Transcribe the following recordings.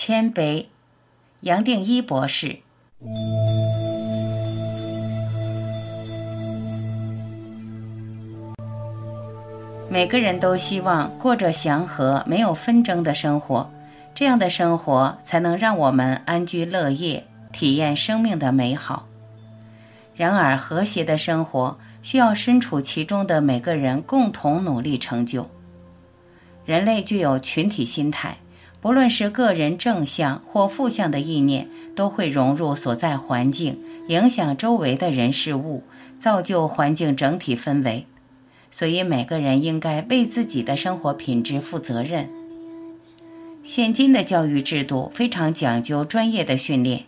谦卑，杨定一博士。每个人都希望过着祥和、没有纷争的生活，这样的生活才能让我们安居乐业，体验生命的美好。然而，和谐的生活需要身处其中的每个人共同努力成就。人类具有群体心态，不论是个人正向或负向的意念，都会融入所在环境，影响周围的人事物，造就环境整体氛围。所以，每个人应该为自己的生活品质负责任。现今的教育制度非常讲究专业的训练，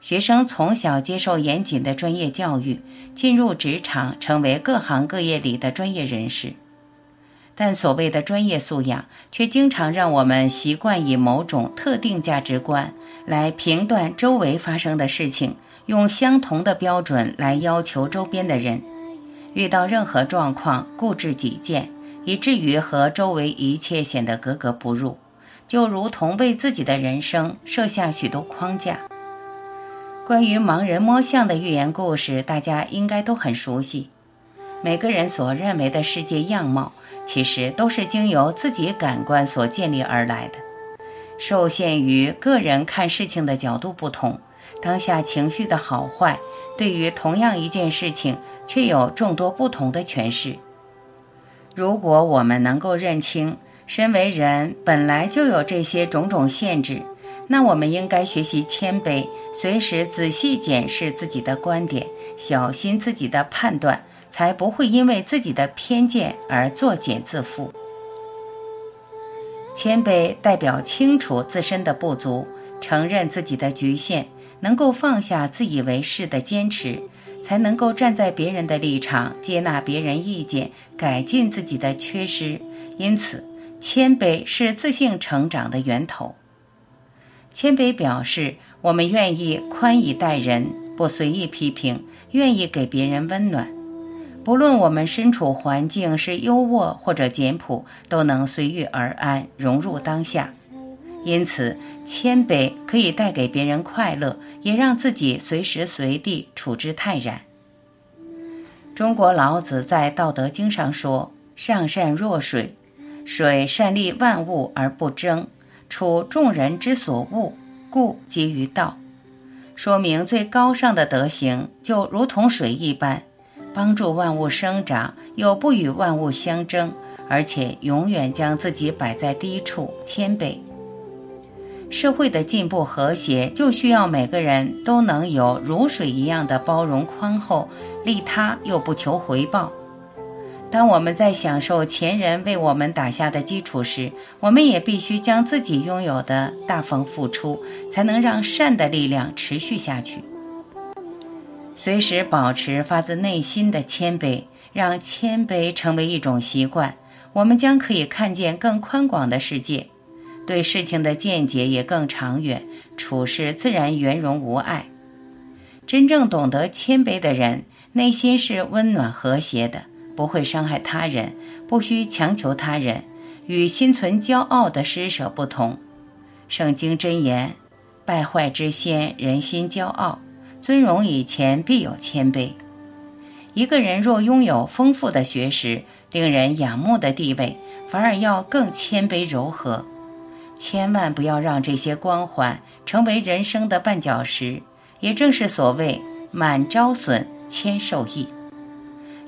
学生从小接受严谨的专业教育，进入职场成为各行各业里的专业人士。但所谓的专业素养，却经常让我们习惯以某种特定价值观来评断周围发生的事情，用相同的标准来要求周边的人。遇到任何状况，固执己见，以至于和周围一切显得格格不入，就如同为自己的人生设下许多框架。关于盲人摸象的寓言故事，大家应该都很熟悉。每个人所认为的世界样貌，其实都是经由自己感官所建立而来的。受限于个人看事情的角度不同，当下情绪的好坏。对于同样一件事情，却有众多不同的诠释。如果我们能够认清，身为人本来就有这些种种限制，那我们应该学习谦卑，随时仔细检视自己的观点，小心自己的判断，才不会因为自己的偏见而作茧自缚。谦卑代表清楚自身的不足，承认自己的局限。能够放下自以为是的坚持，才能够站在别人的立场，接纳别人意见，改进自己的缺失。因此，谦卑是自信成长的源头。谦卑表示我们愿意宽以待人，不随意批评，愿意给别人温暖。不论我们身处环境是优渥或者简朴，都能随遇而安，融入当下。因此，谦卑可以带给别人快乐，也让自己随时随地处之泰然。中国老子在《道德经》上说：“上善若水，水善利万物而不争，处众人之所恶，故几于道。”说明最高尚的德行就如同水一般，帮助万物生长，又不与万物相争，而且永远将自己摆在低处，谦卑。社会的进步和谐，就需要每个人都能有如水一样的包容宽厚，利他又不求回报。当我们在享受前人为我们打下的基础时，我们也必须将自己拥有的大方付出，才能让善的力量持续下去。随时保持发自内心的谦卑，让谦卑成为一种习惯，我们将可以看见更宽广的世界。对事情的见解也更长远，处事自然圆融无碍。真正懂得谦卑的人，内心是温暖和谐的，不会伤害他人，不需强求他人。与心存骄傲的施舍不同，圣经箴言：败坏之先，人心骄傲；尊荣以前，必有谦卑。一个人若拥有丰富的学识，令人仰慕的地位，反而要更谦卑柔和。千万不要让这些光环成为人生的绊脚石，也正是所谓“满招损，谦受益”。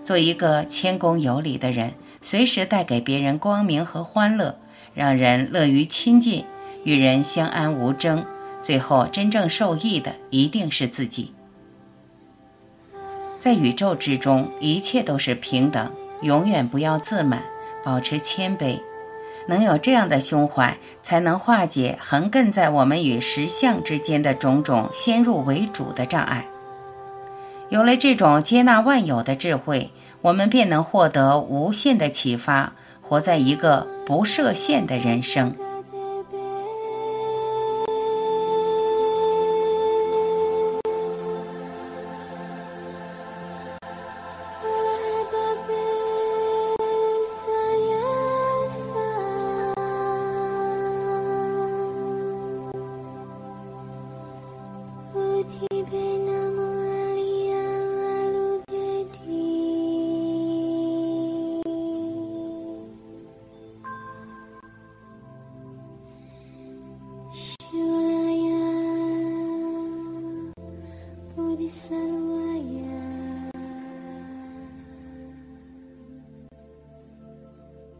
做一个谦恭有礼的人，随时带给别人光明和欢乐，让人乐于亲近，与人相安无争。最后真正受益的一定是自己。在宇宙之中，一切都是平等，永远不要自满，保持谦卑。能有这样的胸怀，才能化解横亘在我们与实相之间的种种先入为主的障碍。有了这种接纳万有的智慧，我们便能获得无限的启发，活在一个不设限的人生。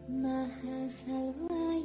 Mahasalvaya